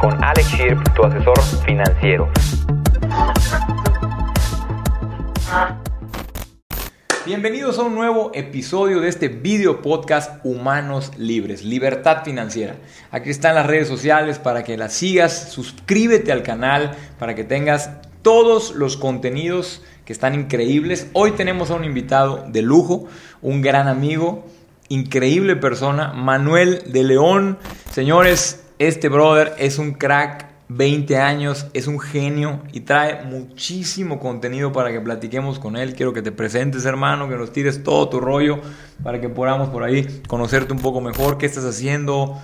con Alex Shirp, tu asesor financiero. Bienvenidos a un nuevo episodio de este video podcast Humanos Libres, Libertad Financiera. Aquí están las redes sociales para que las sigas, suscríbete al canal para que tengas todos los contenidos que están increíbles. Hoy tenemos a un invitado de lujo, un gran amigo, increíble persona, Manuel de León. Señores, este brother es un crack, 20 años, es un genio y trae muchísimo contenido para que platiquemos con él. Quiero que te presentes, hermano, que nos tires todo tu rollo para que podamos por ahí conocerte un poco mejor, qué estás haciendo,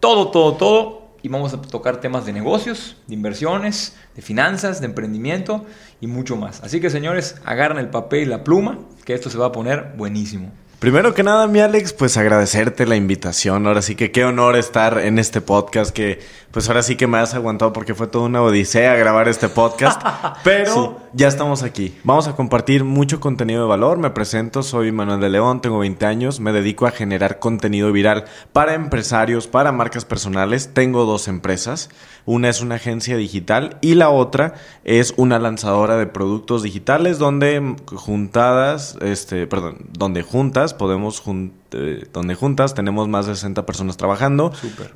todo, todo, todo. Y vamos a tocar temas de negocios, de inversiones, de finanzas, de emprendimiento y mucho más. Así que señores, agarren el papel y la pluma, que esto se va a poner buenísimo. Primero que nada, mi Alex, pues agradecerte la invitación. Ahora sí que qué honor estar en este podcast que pues ahora sí que me has aguantado porque fue toda una odisea grabar este podcast. Pero ya estamos aquí. Vamos a compartir mucho contenido de valor. Me presento, soy Manuel de León, tengo 20 años, me dedico a generar contenido viral para empresarios, para marcas personales. Tengo dos empresas. Una es una agencia digital y la otra es una lanzadora de productos digitales donde juntadas, este, perdón, donde juntas podemos eh, donde juntas tenemos más de 60 personas trabajando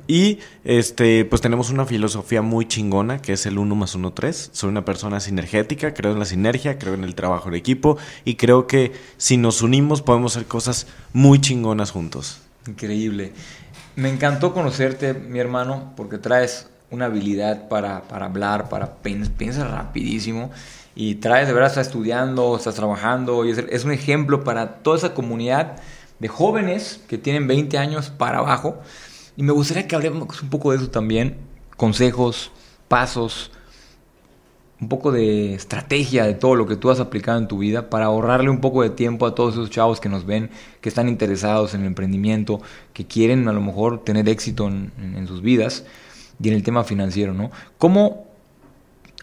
y este pues tenemos una filosofía muy chingona que es el 1 más 1 3. Soy una persona sinergética, creo en la sinergia, creo en el trabajo en equipo y creo que si nos unimos podemos hacer cosas muy chingonas juntos. Increíble. Me encantó conocerte, mi hermano, porque traes una habilidad para, para hablar, para pensar rapidísimo y traes, de verdad, estás estudiando, estás trabajando y es, es, un ejemplo para toda esa comunidad de jóvenes que tienen 20 años para abajo. Y me gustaría que hablemos un poco de eso también, consejos, pasos, un poco de estrategia de todo lo que tú has aplicado en tu vida para ahorrarle un poco de tiempo a todos esos chavos que nos ven, que están interesados en el emprendimiento, que quieren a lo mejor tener éxito en, en sus vidas y en el tema financiero, ¿no? ¿Cómo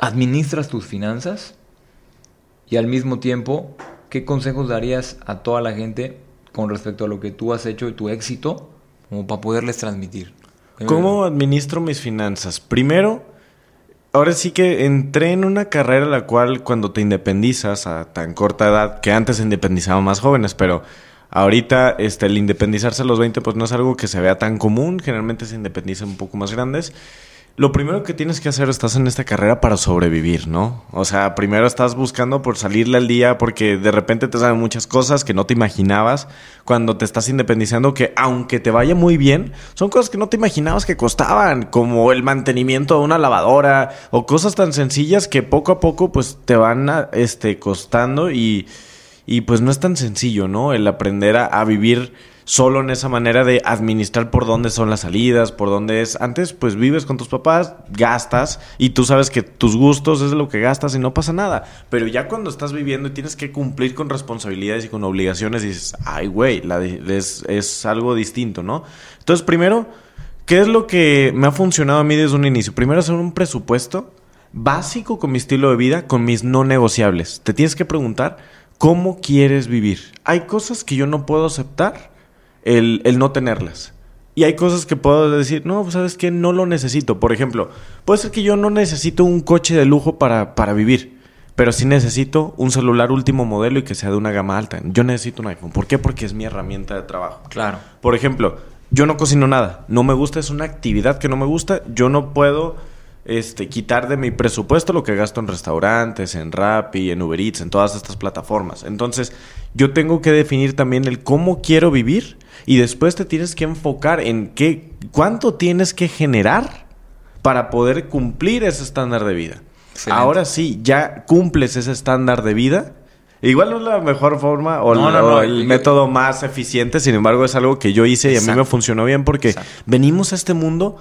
administras tus finanzas? Y al mismo tiempo, ¿qué consejos darías a toda la gente con respecto a lo que tú has hecho y tu éxito como para poderles transmitir? ¿Cómo administro mis finanzas? Primero, ahora sí que entré en una carrera la cual cuando te independizas a tan corta edad, que antes se independizaban más jóvenes, pero ahorita este, el independizarse a los 20 pues no es algo que se vea tan común, generalmente se independizan un poco más grandes lo primero que tienes que hacer, estás en esta carrera para sobrevivir, ¿no? O sea, primero estás buscando por salirle al día porque de repente te salen muchas cosas que no te imaginabas cuando te estás independizando, que aunque te vaya muy bien, son cosas que no te imaginabas que costaban, como el mantenimiento de una lavadora o cosas tan sencillas que poco a poco pues te van a, este, costando y, y pues no es tan sencillo, ¿no? El aprender a, a vivir solo en esa manera de administrar por dónde son las salidas, por dónde es. Antes, pues vives con tus papás, gastas y tú sabes que tus gustos es lo que gastas y no pasa nada. Pero ya cuando estás viviendo y tienes que cumplir con responsabilidades y con obligaciones, dices, ay, güey, es, es algo distinto, ¿no? Entonces, primero, ¿qué es lo que me ha funcionado a mí desde un inicio? Primero, hacer un presupuesto básico con mi estilo de vida, con mis no negociables. Te tienes que preguntar cómo quieres vivir. Hay cosas que yo no puedo aceptar el, el no tenerlas. Y hay cosas que puedo decir, no, pues, sabes que no lo necesito. Por ejemplo, puede ser que yo no necesito un coche de lujo para, para vivir, pero sí necesito un celular último modelo y que sea de una gama alta. Yo necesito un iPhone. ¿Por qué? Porque es mi herramienta de trabajo. Claro. Por ejemplo, yo no cocino nada. No me gusta, es una actividad que no me gusta. Yo no puedo este, quitar de mi presupuesto lo que gasto en restaurantes, en Rappi, en Uber Eats, en todas estas plataformas. Entonces, yo tengo que definir también el cómo quiero vivir y después te tienes que enfocar en qué, cuánto tienes que generar para poder cumplir ese estándar de vida. Ahora sí, ya cumples ese estándar de vida. Igual no es la mejor forma o, el método más eficiente, sin embargo es algo que yo hice y a mí me funcionó bien porque venimos a este mundo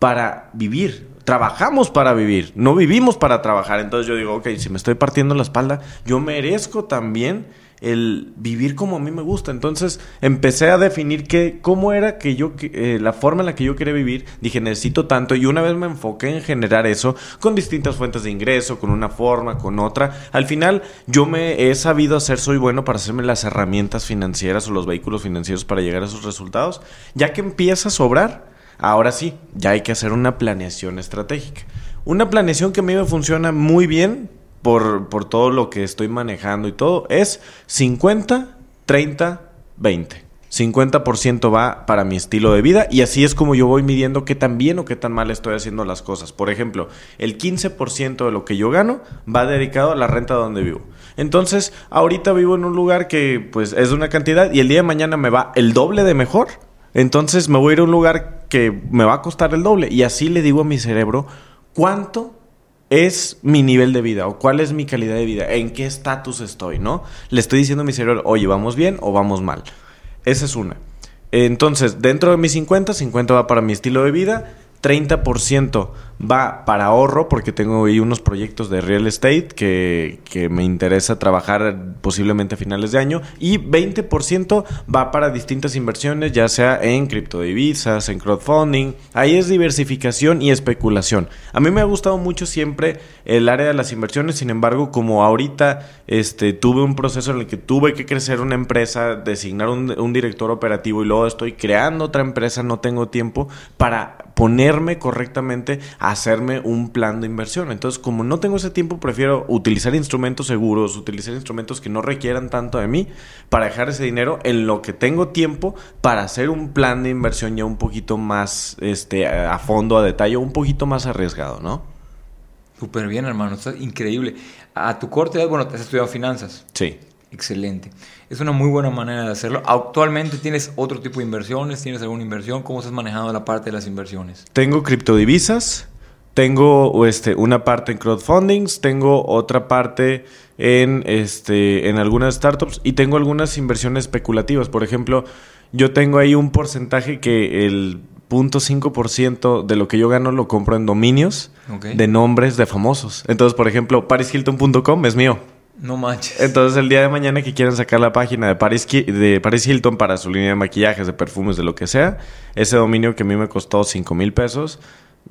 para vivir, trabajamos para vivir, no vivimos para trabajar. Entonces yo digo, ok, si me estoy partiendo la espalda, yo merezco también el vivir como a mí me gusta. Entonces empecé a definir que, cómo era que yo, eh, la forma en la que yo quería vivir. Dije, necesito tanto. Y una vez me enfoqué en generar eso con distintas fuentes de ingreso, con una forma, con otra. Al final, yo me he sabido hacer, soy bueno para hacerme las herramientas financieras o los vehículos financieros para llegar a esos resultados. Ya que empieza a sobrar, Ahora sí, ya hay que hacer una planeación estratégica. Una planeación que a mí me funciona muy bien por, por todo lo que estoy manejando y todo es 50, 30, 20. 50% va para mi estilo de vida y así es como yo voy midiendo qué tan bien o qué tan mal estoy haciendo las cosas. Por ejemplo, el 15% de lo que yo gano va dedicado a la renta donde vivo. Entonces, ahorita vivo en un lugar que pues es una cantidad y el día de mañana me va el doble de mejor. Entonces me voy a ir a un lugar que me va a costar el doble y así le digo a mi cerebro cuánto es mi nivel de vida o cuál es mi calidad de vida, en qué estatus estoy, ¿no? Le estoy diciendo a mi cerebro, oye, ¿vamos bien o vamos mal? Esa es una. Entonces, dentro de mis 50, 50 va para mi estilo de vida, 30% va para ahorro porque tengo ahí unos proyectos de real estate que, me interesa trabajar posiblemente a finales de año y 20% va para distintas inversiones ya sea en criptodivisas, en crowdfunding, ahí es diversificación y especulación. A mí me ha gustado mucho siempre el área de las inversiones, sin embargo como ahorita este, tuve un proceso en el que tuve que crecer una empresa, designar un, un director operativo y luego estoy creando otra empresa, no tengo tiempo para ponerme correctamente a hacerme un plan de inversión. Entonces, como no tengo ese tiempo, prefiero utilizar instrumentos seguros, utilizar instrumentos que no requieran tanto de mí para dejar ese dinero en lo que tengo tiempo para hacer un plan de inversión ya un poquito más este, a fondo, a detalle, un poquito más arriesgado, ¿no? Súper bien, hermano. Está increíble. A tu corte bueno, te has estudiado finanzas. Sí. Excelente. Es una muy buena manera de hacerlo. Actualmente tienes otro tipo de inversiones, tienes alguna inversión. ¿Cómo estás manejando la parte de las inversiones? Tengo criptodivisas, tengo este, una parte en crowdfundings, tengo otra parte en, este, en algunas startups y tengo algunas inversiones especulativas. Por ejemplo, yo tengo ahí un porcentaje que el 0.5% de lo que yo gano lo compro en dominios de nombres de famosos. Entonces, por ejemplo, parishilton.com es mío. No manches. Entonces, el día de mañana que quieran sacar la página de Paris, de Paris Hilton para su línea de maquillajes, de perfumes, de lo que sea, ese dominio que a mí me costó 5 mil pesos,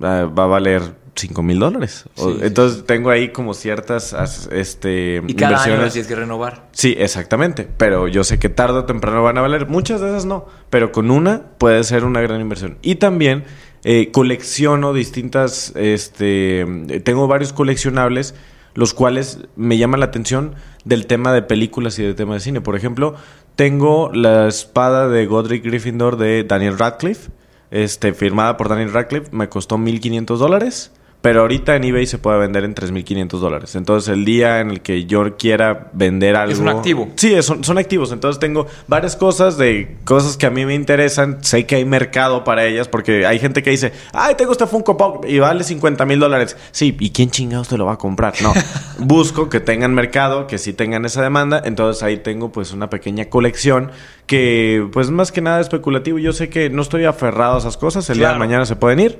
va, a valer 5 mil dólares. Entonces tengo ahí como ciertas este, y cada inversiones. año tienes que renovar. Sí, exactamente. Pero yo sé que tarde o temprano van a valer. Muchas de esas no. Pero con una puede ser una gran inversión. Y también eh, colecciono distintas. Este, tengo varios coleccionables, los cuales me llaman la atención del tema de películas y del tema de cine. Por ejemplo, tengo la espada de Godric Gryffindor de Daniel Radcliffe este, firmada por Daniel Radcliffe, me costó 1.500 dólares. Pero ahorita en eBay se puede vender en 3.500 dólares. Entonces, el día en el que yo quiera vender algo... Es un activo. Sí, son, son activos. Entonces, tengo varias cosas de cosas que a mí me interesan. Sé que hay mercado para ellas porque hay gente que dice, ay, tengo este Funko Pop y vale 50 mil dólares. Sí, ¿y quién chingados te lo va a comprar? No. Busco que tengan mercado, que sí tengan esa demanda. Entonces, ahí tengo pues una pequeña colección que pues más que nada especulativo. Yo sé que no estoy aferrado a esas cosas. El día de mañana se pueden ir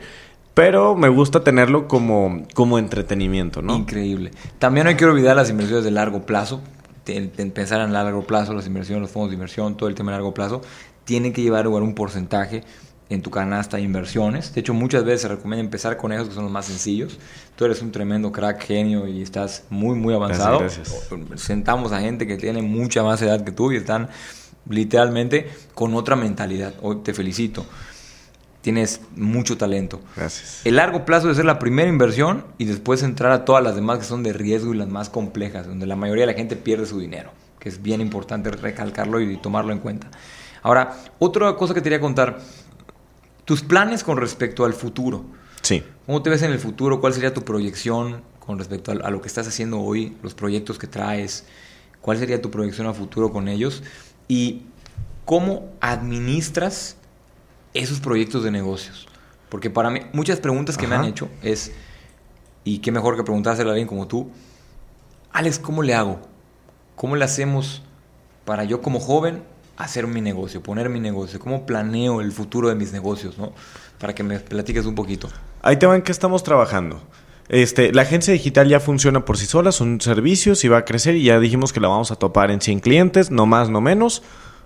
pero me gusta tenerlo como, como entretenimiento, ¿no? Increíble. También no hay que olvidar las inversiones de largo plazo. pensar en largo plazo, las inversiones, los fondos de inversión, todo el tema de largo plazo, tienen que llevar un porcentaje en tu canasta de inversiones. De hecho, muchas veces se recomienda empezar con esos que son los más sencillos. Tú eres un tremendo crack, genio y estás muy, muy avanzado. Gracias, Sentamos a gente que tiene mucha más edad que tú y están literalmente con otra mentalidad. Hoy te felicito tienes mucho talento. Gracias. El largo plazo de ser la primera inversión y después entrar a todas las demás que son de riesgo y las más complejas, donde la mayoría de la gente pierde su dinero, que es bien importante recalcarlo y tomarlo en cuenta. Ahora, otra cosa que te quería contar, tus planes con respecto al futuro. Sí. ¿Cómo te ves en el futuro? ¿Cuál sería tu proyección con respecto a, lo que estás haciendo hoy, los proyectos que traes? ¿Cuál sería tu proyección a futuro con ellos? Y cómo administras esos proyectos de negocios? Porque para mí, muchas preguntas que me han hecho es, y qué mejor que preguntárselo a alguien como tú, Alex, ¿cómo le hago? ¿Cómo le hacemos para yo como joven hacer mi negocio, poner mi negocio? ¿Cómo planeo el futuro de mis negocios? ¿no? Para que me platiques un poquito. Ahí te van que estamos trabajando. Este, la agencia digital ya funciona por sí sola, son servicios y va a crecer y ya dijimos que la vamos a topar en 100 clientes, no más, no menos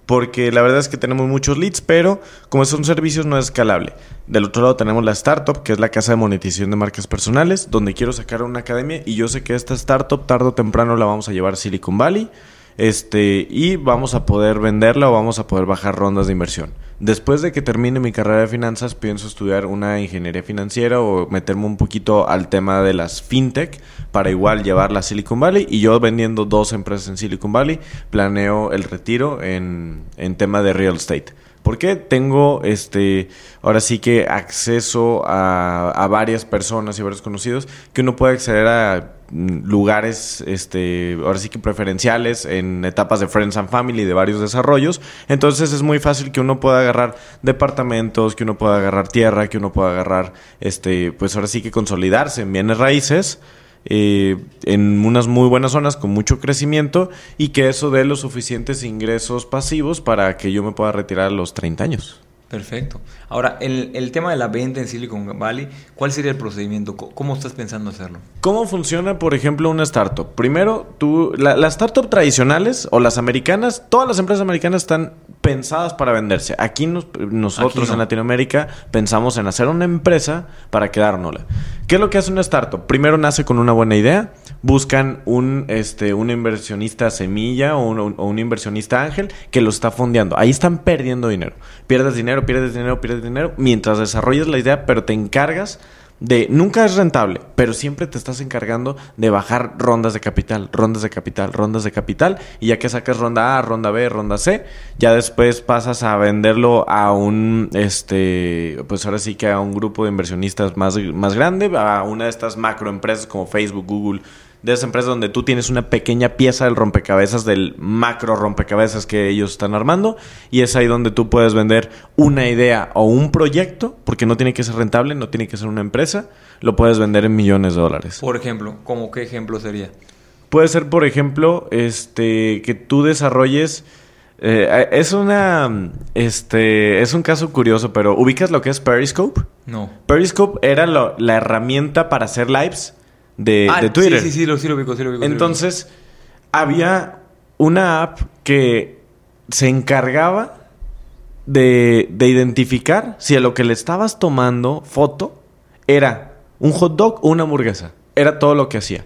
porque la verdad es que tenemos muchos leads, pero como son servicios no es escalable. Del otro lado tenemos la startup, que es la casa de monetización de marcas personales, donde quiero sacar una academia y yo sé que esta startup tarde o temprano la vamos a llevar a Silicon Valley este, y vamos a poder venderla o vamos a poder bajar rondas de inversión. Después de que termine mi carrera de finanzas, pienso estudiar una ingeniería financiera o meterme un poquito al tema de las fintech para igual llevarla a Silicon Valley. Y yo vendiendo dos empresas en Silicon Valley, planeo el retiro en, en tema de real estate. Porque tengo este ahora sí que acceso a, a varias personas y varios conocidos que uno puede acceder a lugares este ahora sí que preferenciales en etapas de friends and family de varios desarrollos entonces es muy fácil que uno pueda agarrar departamentos que uno pueda agarrar tierra que uno pueda agarrar este pues ahora sí que consolidarse en bienes raíces eh, en unas muy buenas zonas con mucho crecimiento y que eso dé los suficientes ingresos pasivos para que yo me pueda retirar a los 30 años. Perfecto. Ahora, el, el, tema de la venta en Silicon Valley, ¿cuál sería el procedimiento? ¿Cómo estás pensando hacerlo? ¿Cómo funciona, por ejemplo, una startup? Primero, tú, la, las startups tradicionales o las americanas, todas las empresas americanas están pensadas para venderse. Aquí nos, nosotros Aquí no. en Latinoamérica pensamos en hacer una empresa para quedárnosla. ¿Qué es lo que hace una startup? Primero nace con una buena idea, buscan un, este, un inversionista semilla o un, o un inversionista ángel que lo está fondeando. Ahí están perdiendo dinero. Pierdes dinero, pierdes dinero, pierdes dinero mientras desarrollas la idea, pero te encargas de nunca es rentable, pero siempre te estás encargando de bajar rondas de capital, rondas de capital, rondas de capital, y ya que sacas ronda A, ronda B, ronda C, ya después pasas a venderlo a un este, pues ahora sí que a un grupo de inversionistas más, más grande, a una de estas macroempresas como Facebook, Google, de esas empresas donde tú tienes una pequeña pieza del rompecabezas, del macro rompecabezas que ellos están armando, y es ahí donde tú puedes vender una idea o un proyecto, porque no tiene que ser rentable, no tiene que ser una empresa, lo puedes vender en millones de dólares. Por ejemplo, ¿cómo qué ejemplo sería? Puede ser, por ejemplo, este que tú desarrolles. Eh, es una. Este. Es un caso curioso, pero ¿ubicas lo que es Periscope? No. Periscope era lo, la herramienta para hacer lives de, ah, de, Twitter. Sí, sí, sí, lo, sí lo ubico, sí lo ubico. Entonces, sí lo ubico. había una app que se encargaba de, de, identificar si a lo que le estabas tomando foto era un hot dog o una hamburguesa. Era todo lo que hacía.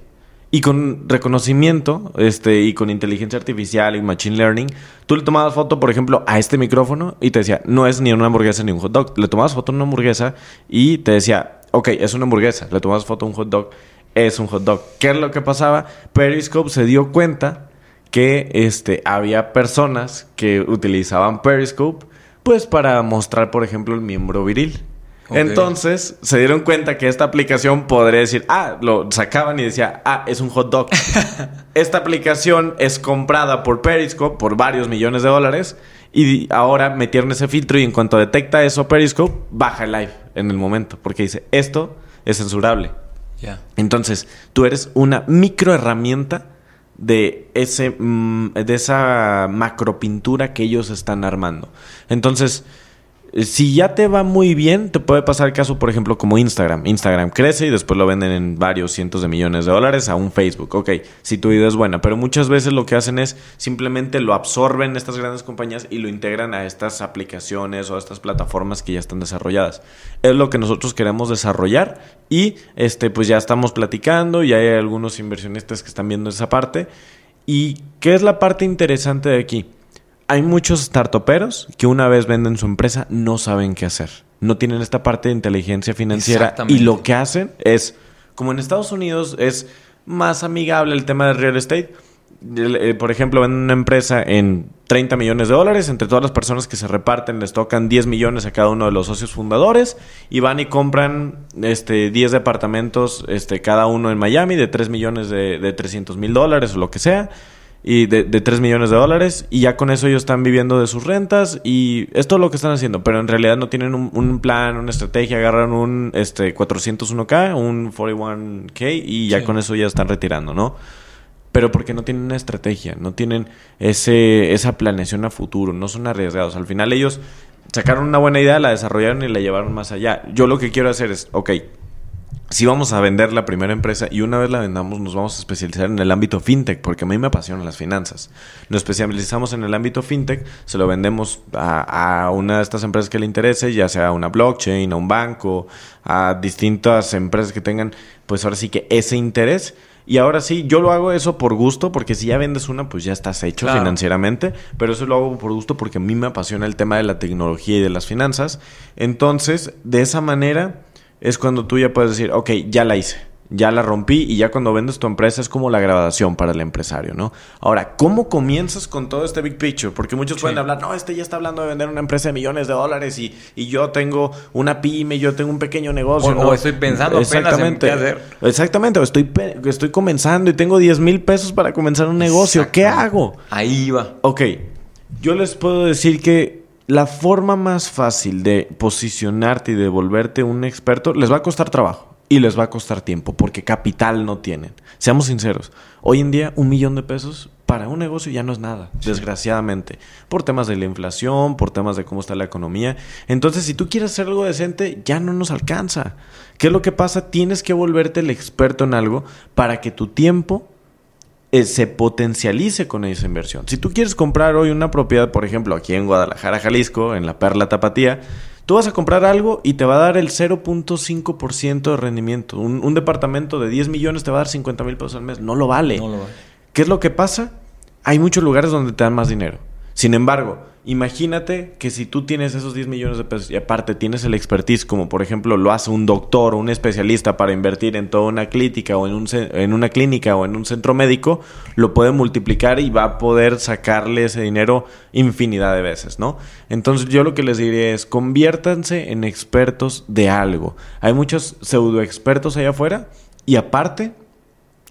Y con reconocimiento este, y con inteligencia artificial y machine learning, tú le tomabas foto, por ejemplo, a este micrófono y te decía, no es ni una hamburguesa ni un hot dog. Le tomabas foto a una hamburguesa y te decía, ok, es una hamburguesa. Le tomabas foto a un hot dog es un hot dog. ¿Qué es lo que pasaba? Periscope se dio cuenta que este, había personas que utilizaban Periscope pues para mostrar, por ejemplo, el miembro viril. Okay. Entonces se dieron cuenta que esta aplicación podría decir, ah, lo sacaban y decía, ah, es un hot dog. esta aplicación es comprada por Periscope por varios millones de dólares y ahora metieron ese filtro y en cuanto detecta eso Periscope, baja el live en el momento porque dice, esto es censurable. Entonces, tú eres una micro herramienta de ese mm, de esa macropintura que ellos están armando. Entonces, si ya te va muy bien, te puede pasar caso, por ejemplo, como Instagram. Instagram crece y después lo venden en varios cientos de millones de dólares a un Facebook. Ok, si tu idea es buena, pero muchas veces lo que hacen es simplemente lo absorben estas grandes compañías y lo integran a estas aplicaciones o a estas plataformas que ya están desarrolladas. Es lo que nosotros queremos desarrollar y este, pues ya estamos platicando y hay algunos inversionistas que están viendo esa parte. ¿Y qué es la parte interesante de aquí? Hay muchos startuperos que una vez venden su empresa no saben qué hacer. No tienen esta parte de inteligencia financiera y lo que hacen es, como en Estados Unidos es más amigable el tema del real estate, eh, por ejemplo, venden una empresa en 30 millones de dólares, entre todas las personas que se reparten les tocan 10 millones a cada uno de los socios fundadores y van y compran este 10 departamentos este cada uno en Miami de 3 millones de, de 300 mil dólares o lo que sea y de, de 3 millones de dólares y ya con eso ellos están viviendo de sus rentas y es todo lo que están haciendo, pero en realidad no tienen un, un plan, una estrategia, agarran un este 401k, un 41k y ya sí. con eso ya están retirando, ¿no? Pero porque no tienen una estrategia, no tienen ese, esa planeación a futuro, no son arriesgados. Al final ellos sacaron una buena idea, la desarrollaron y la llevaron más allá. Yo lo que quiero hacer es, ok, si vamos a vender la primera empresa y una vez la vendamos nos vamos a especializar en el ámbito fintech porque a mí me apasionan las finanzas. Nos especializamos en el ámbito fintech, se lo vendemos a, a una de estas empresas que le interese, ya sea a una blockchain, a un banco, a distintas empresas que tengan pues ahora sí que ese interés Y ahora sí, yo lo hago eso por gusto, porque si ya vendes una, pues ya estás hecho financieramente. Pero eso lo hago por gusto porque a mí me apasiona el tema de la tecnología y de las finanzas. Entonces, de esa manera es cuando tú ya puedes decir, ok, ya la hice ya la rompí y ya cuando vendes tu empresa es como la graduación para el empresario, ¿no? Ahora, ¿cómo comienzas con todo este big picture? Porque muchos pueden hablar, no, este ya está hablando de vender una empresa de millones de dólares y, y yo tengo una pyme, yo tengo un pequeño negocio. O, estoy pensando Exactamente. apenas en qué hacer. Exactamente, o estoy, estoy comenzando y tengo 10 mil pesos para comenzar un negocio. ¿Qué hago? Ahí va. Ok, yo les puedo decir que la forma más fácil de posicionarte y de volverte un experto les va a costar trabajo y les va a costar tiempo porque capital no tienen. Seamos sinceros, hoy en día un millón de pesos para un negocio ya no es nada, desgraciadamente, por temas de la inflación, por temas de cómo está la economía. Entonces, si tú quieres hacer algo decente, ya no nos alcanza. ¿Qué es lo que pasa? Tienes que volverte el experto en algo para que tu tiempo eh, se potencialice con esa inversión. Si tú quieres comprar hoy una propiedad, por ejemplo, aquí en Guadalajara, Jalisco, en la Perla Tapatía, Tú vas a comprar algo y te va a dar el 0.5% de rendimiento. Un, departamento de 10 millones te va a dar 50 mil pesos al mes. No lo vale. No lo vale. ¿Qué es lo que pasa? Hay muchos lugares donde te dan más dinero. Sin embargo, Imagínate que si tú tienes esos 10 millones de pesos y aparte tienes el expertise, como por ejemplo lo hace un doctor o un especialista para invertir en toda una clínica o en, un, en una clínica o en un centro médico, lo puede multiplicar y va a poder sacarle ese dinero infinidad de veces, ¿no? Entonces yo lo que les diría es, conviértanse en expertos de algo. Hay muchos pseudo expertos allá afuera y aparte,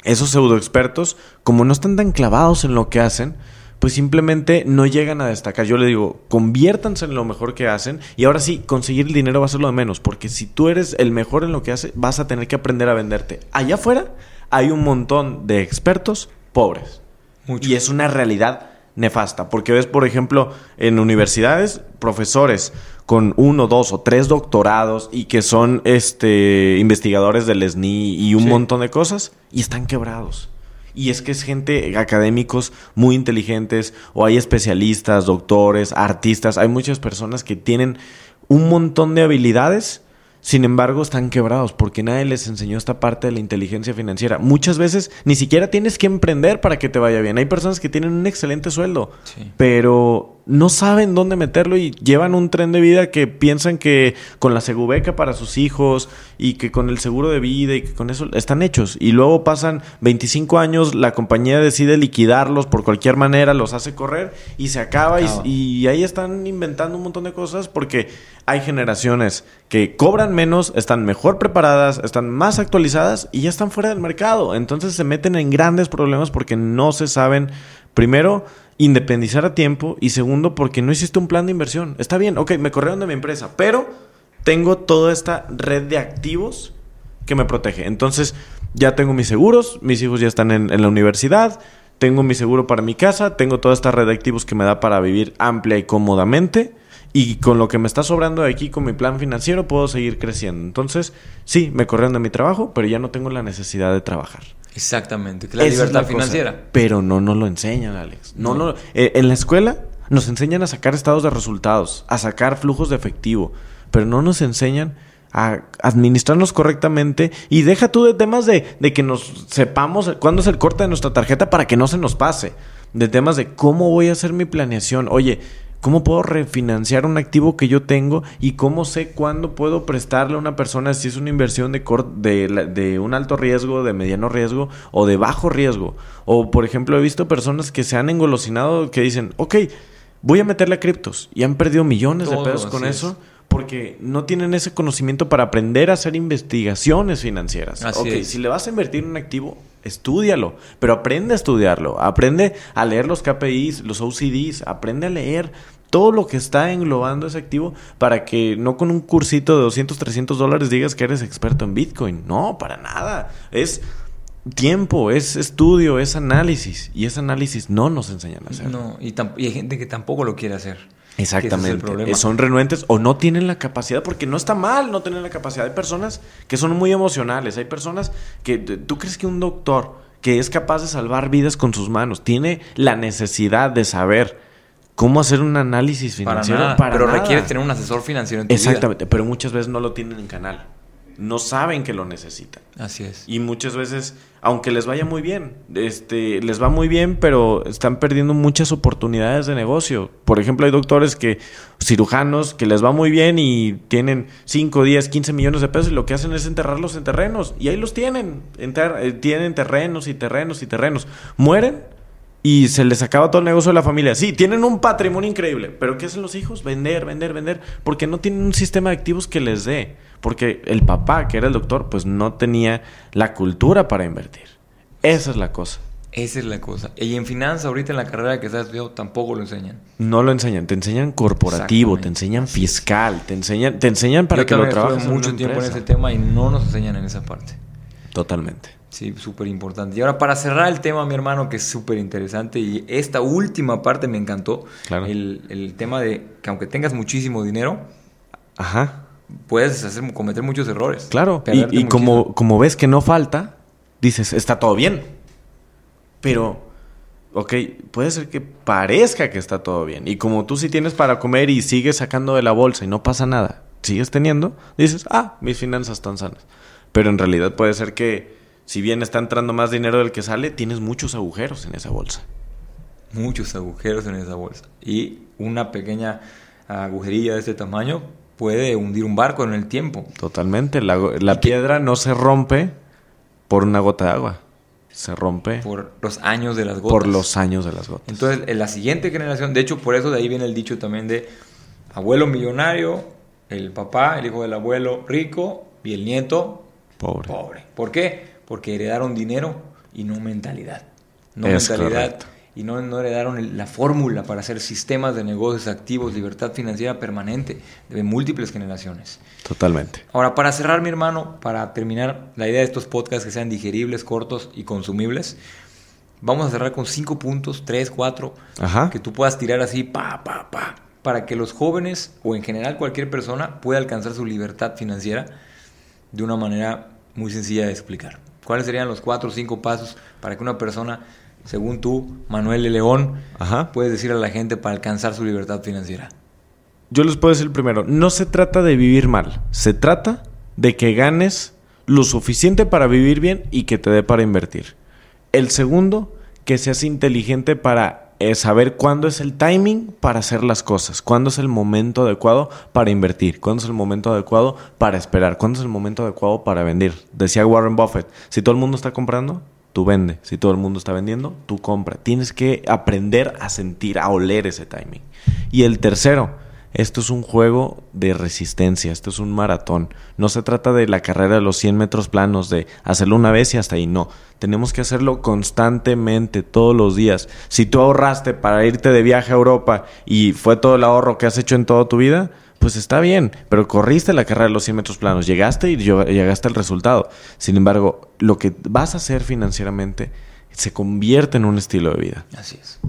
esos pseudo expertos, como no están tan clavados en lo que hacen, pues simplemente no llegan a destacar. Yo le digo, conviértanse en lo mejor que hacen y ahora sí, conseguir el dinero va a ser lo de menos, porque si tú eres el mejor en lo que haces, vas a tener que aprender a venderte. Allá afuera hay un montón de expertos pobres. Y es una realidad nefasta, porque ves, por ejemplo, en universidades, profesores con uno, dos o tres doctorados y que son este investigadores del SNI y un montón de cosas y están quebrados. Y es que es gente, académicos muy inteligentes, o hay especialistas, doctores, artistas, hay muchas personas que tienen un montón de habilidades sin embargo, están quebrados porque nadie les enseñó esta parte de la inteligencia financiera. Muchas veces ni siquiera tienes que emprender para que te vaya bien. Hay personas que tienen un excelente sueldo, pero no saben dónde meterlo y llevan un tren de vida que piensan que con la segubeca para sus hijos y que con el seguro de vida y que con eso están hechos. Y luego pasan 25 años, la compañía decide liquidarlos por cualquier manera, los hace correr y se acaba, y ahí están inventando un montón de cosas porque hay generaciones que cobran menos, están mejor preparadas, están más actualizadas y ya están fuera del mercado. Entonces se meten en grandes problemas porque no se saben, primero, independizar a tiempo y segundo, porque no hiciste un plan de inversión. Está bien, ok, me corrieron de mi empresa, pero tengo toda esta red de activos que me protege. Entonces ya tengo mis seguros, mis hijos ya están en, en la universidad, tengo mi seguro para mi casa, tengo toda esta red de activos que me da para vivir amplia y cómodamente y con lo que me está sobrando de aquí, con mi plan financiero, puedo seguir creciendo. Entonces, sí, me corrieron de mi trabajo, pero ya no tengo la necesidad de trabajar. Exactamente, que la libertad financiera. pero no nos lo enseñan, Alex. No, no. Eh, en la escuela nos enseñan a sacar estados de resultados, a sacar flujos de efectivo, pero no nos enseñan a administrarnos correctamente y deja tú de temas de, de que nos sepamos cuándo es el corte de nuestra tarjeta para que no se nos pase, de temas de cómo voy a hacer mi planeación. Oye, ¿Cómo puedo refinanciar un activo que yo tengo? ¿Y cómo sé cuándo puedo prestarle a una persona si es una inversión de, de, de, un alto riesgo, de mediano riesgo o de bajo riesgo? O, por ejemplo, he visto personas que se han engolosinado que dicen, ok, voy a meterle a criptos y han perdido millones de pesos con eso. Porque no tienen ese conocimiento para aprender a hacer investigaciones financieras. ok, si le vas a invertir en un activo, estudialo, pero aprende a estudiarlo, aprende a leer los KPIs, los OCDs, aprende a leer todo lo que está englobando ese activo para que no con un cursito de 200, 300 dólares digas que eres experto en Bitcoin. No, para nada. Es tiempo, es estudio, es análisis. Y ese análisis no nos enseñan a hacer. No, y, y hay gente que tampoco lo quiere hacer. Exactamente. son renuentes o no tienen la capacidad, porque no está mal no tener la capacidad. Hay personas que son muy emocionales, hay personas que tú crees que un doctor que es capaz de salvar vidas con sus manos tiene la necesidad de saber cómo hacer un análisis financiero. Para pero requiere tener un asesor financiero en tu Exactamente, pero muchas veces no lo tienen en canal. No saben que lo necesitan. Así es. Y muchas veces, aunque les vaya muy bien, este, les va muy bien, pero están perdiendo muchas oportunidades de negocio. Por ejemplo, hay doctores que, cirujanos, que les va muy bien y tienen 5, 10, 15 millones de pesos y lo que hacen es enterrarlos en terrenos. Y ahí los tienen. Enter- eh, tienen terrenos y terrenos y terrenos. Mueren y se les acaba todo el negocio de la familia. Sí, tienen un patrimonio increíble, pero ¿qué hacen los hijos? Vender, vender, vender, porque no tienen un sistema de activos que les dé. Porque el papá, que era el doctor, pues no tenía la cultura para invertir. Esa es la cosa. Esa es la cosa. Y en finanzas, ahorita en la carrera que estás viendo, tampoco lo enseñan. No lo enseñan, te enseñan corporativo, te enseñan fiscal, te enseñan, te enseñan para Yo que lo trabajes mucho tiempo en ese tema y no nos enseñan en esa parte. Totalmente. Sí, súper importante. Y ahora para cerrar el tema, mi hermano, que es súper interesante y esta última parte me encantó. Claro. El, el tema de que aunque tengas muchísimo dinero, Ajá. puedes hacer, cometer muchos errores. Claro, y, y como, como ves que no falta, dices, está todo bien. Pero, ok, puede ser que parezca que está todo bien. Y como tú sí tienes para comer y sigues sacando de la bolsa y no pasa nada, sigues teniendo, dices, ah, mis finanzas están sanas. Pero en realidad puede ser que, si bien está entrando más dinero del que sale, tienes muchos agujeros en esa bolsa. Muchos agujeros en esa bolsa. Y una pequeña agujerilla de este tamaño puede hundir un barco en el tiempo. Totalmente. La, piedra no se rompe por una gota de agua. Se rompe por, por los años de las gotas. los años de las gotas. Entonces, en la siguiente generación, de hecho, por eso de ahí viene el dicho también de abuelo millonario, el papá, el hijo del abuelo rico y el nieto Pobre. pobre. ¿Por qué? Porque heredaron dinero y no mentalidad. No Es mentalidad correcto. y no, no heredaron la fórmula para hacer sistemas de negocios activos, libertad financiera permanente de múltiples generaciones. Totalmente. Ahora, para cerrar, mi hermano, para terminar la idea de estos podcasts que sean digeribles, cortos y consumibles, vamos a cerrar con cinco puntos, tres, cuatro, Ajá. que tú puedas tirar así, pa, pa, pa, para que los jóvenes o en general cualquier persona pueda alcanzar su libertad financiera de una manera muy sencilla de explicar. ¿Cuáles serían los cuatro o cinco pasos para que una persona, según tú, Manuel de León, Ajá. puedes decir a la gente para alcanzar su libertad financiera? Yo les puedo decir primero, no se trata de vivir mal, se trata de que ganes lo suficiente para vivir bien y que te dé para invertir. El segundo, que seas inteligente para eh, saber cuándo es el timing para hacer las cosas, cuándo es el momento adecuado para invertir, cuándo es el momento adecuado para esperar, cuándo es el momento adecuado para vender. Decía Warren Buffett, si todo el mundo está comprando, tú vende. Si todo el mundo está vendiendo, tú compra. Tienes que aprender a sentir, a oler ese timing. Y el tercero, esto es un juego de resistencia, esto es un maratón. No se trata de la carrera de los 100 metros planos, de hacerlo una vez y hasta ahí. No, tenemos que hacerlo constantemente, todos los días. Si tú ahorraste para irte de viaje a Europa y fue todo el ahorro que has hecho en toda tu vida, pues está bien, pero corriste la carrera de los 100 metros planos, llegaste y lleg- llegaste al resultado. Sin embargo, lo que vas a hacer financieramente se convierte en un estilo de vida. Así es.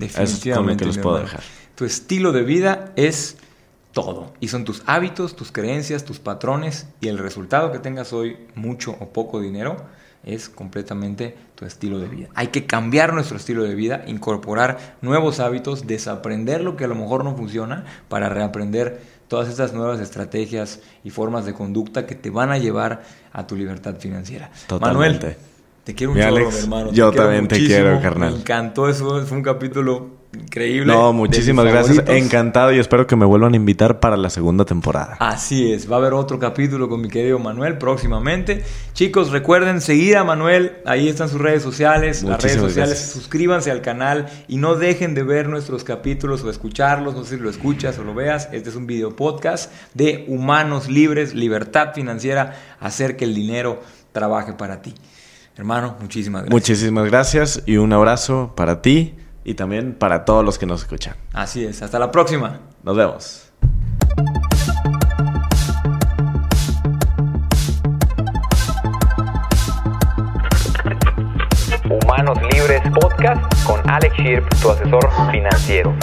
es con lo que les mi puedo dejar. Tu estilo de vida es todo. Y son tus hábitos, tus creencias, tus patrones. Y el resultado que tengas hoy, mucho o poco dinero, es completamente tu estilo de vida. Hay que cambiar nuestro estilo de vida, incorporar nuevos hábitos, desaprender lo que a lo mejor no funciona para reaprender todas estas nuevas estrategias y formas de conducta que te van a llevar a tu libertad financiera. Totalmente. Manuel, te quiero un chorro, hermano. yo también te quiero, carnal. Me encantó eso. Fue un capítulo increíble. No, muchísimas gracias. favoritos. Encantado y espero que me vuelvan a invitar para la segunda temporada. Así es, va a haber otro capítulo con mi querido Manuel próximamente. Chicos, recuerden seguir a Manuel, ahí están sus redes sociales, las redes sociales, gracias. suscríbanse al canal y no dejen de ver nuestros capítulos o escucharlos, no sé si lo escuchas o lo veas. Este es un video podcast de humanos libres, libertad financiera, hacer que el dinero trabaje para ti. Hermano, muchísimas gracias. Muchísimas gracias y un abrazo para ti y también para todos los que nos escuchan. Así es, hasta la próxima. Nos vemos. Humanos Libres Podcast con Alex Shirp, tu asesor financiero.